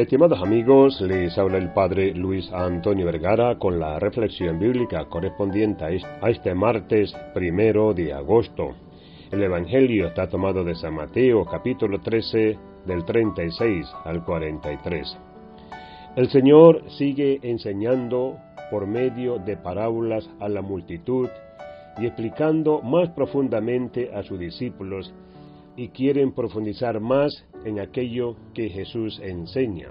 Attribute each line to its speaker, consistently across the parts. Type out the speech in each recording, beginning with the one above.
Speaker 1: Estimados amigos, les habla el Padre Luis Antonio Vergara con la reflexión bíblica correspondiente a este martes primero de agosto. El Evangelio está tomado de San Mateo capítulo 13 del 36 al 43. El Señor sigue enseñando por medio de parábolas a la multitud y explicando más profundamente a sus discípulos y quieren profundizar más en aquello que Jesús enseña.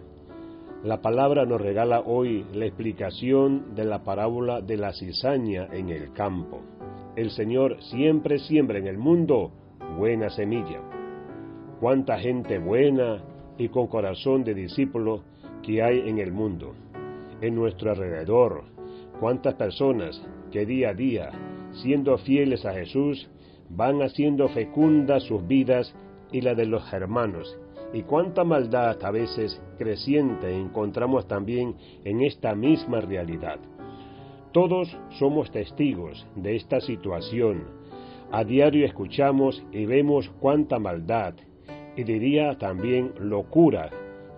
Speaker 1: La palabra nos regala hoy la explicación de la parábola de la cizaña en el campo. El Señor siempre siembra en el mundo buena semilla. Cuánta gente buena y con corazón de discípulo que hay en el mundo, en nuestro alrededor. Cuántas personas que día a día, siendo fieles a Jesús, van haciendo fecundas sus vidas y la de los hermanos. Y cuánta maldad a veces creciente encontramos también en esta misma realidad. Todos somos testigos de esta situación. A diario escuchamos y vemos cuánta maldad, y diría también locura,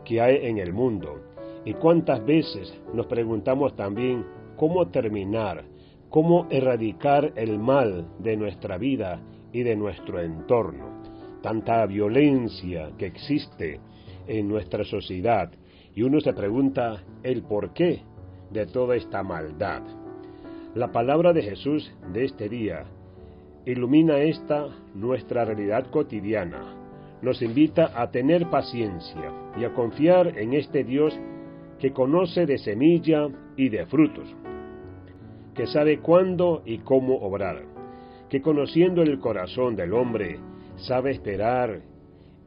Speaker 1: que hay en el mundo. Y cuántas veces nos preguntamos también cómo terminar, cómo erradicar el mal de nuestra vida y de nuestro entorno. Tanta violencia que existe en nuestra sociedad y uno se pregunta el porqué de toda esta maldad. La palabra de Jesús de este día ilumina esta nuestra realidad cotidiana, nos invita a tener paciencia y a confiar en este Dios que conoce de semilla y de frutos que sabe cuándo y cómo obrar, que conociendo el corazón del hombre, sabe esperar,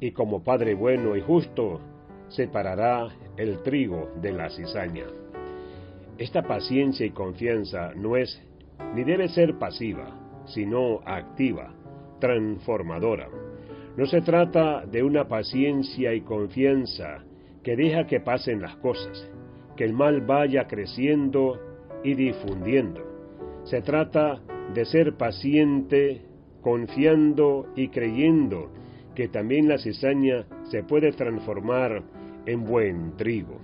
Speaker 1: y como Padre bueno y justo, separará el trigo de la cizaña. Esta paciencia y confianza no es ni debe ser pasiva, sino activa, transformadora. No se trata de una paciencia y confianza que deja que pasen las cosas, que el mal vaya creciendo y difundiendo. Se trata de ser paciente, confiando y creyendo que también la cizaña se puede transformar en buen trigo.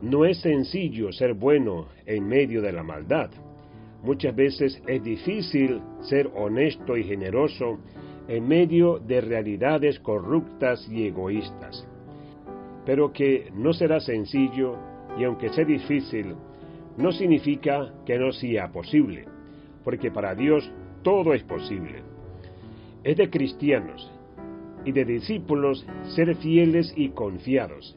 Speaker 1: No es sencillo ser bueno en medio de la maldad. Muchas veces es difícil ser honesto y generoso en medio de realidades corruptas y egoístas. Pero que no será sencillo y aunque sea difícil, no significa que no sea posible, porque para Dios todo es posible. Es de cristianos y de discípulos ser fieles y confiados,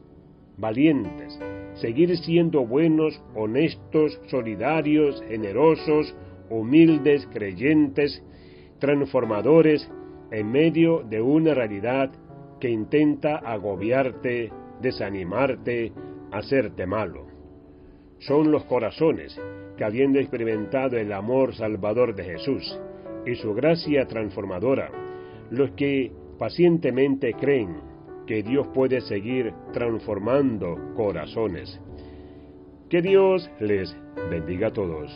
Speaker 1: valientes, seguir siendo buenos, honestos, solidarios, generosos, humildes, creyentes, transformadores en medio de una realidad que intenta agobiarte, desanimarte, hacerte malo son los corazones que habiendo experimentado el amor salvador de Jesús y su gracia transformadora, los que pacientemente creen que Dios puede seguir transformando corazones. Que Dios les bendiga a todos.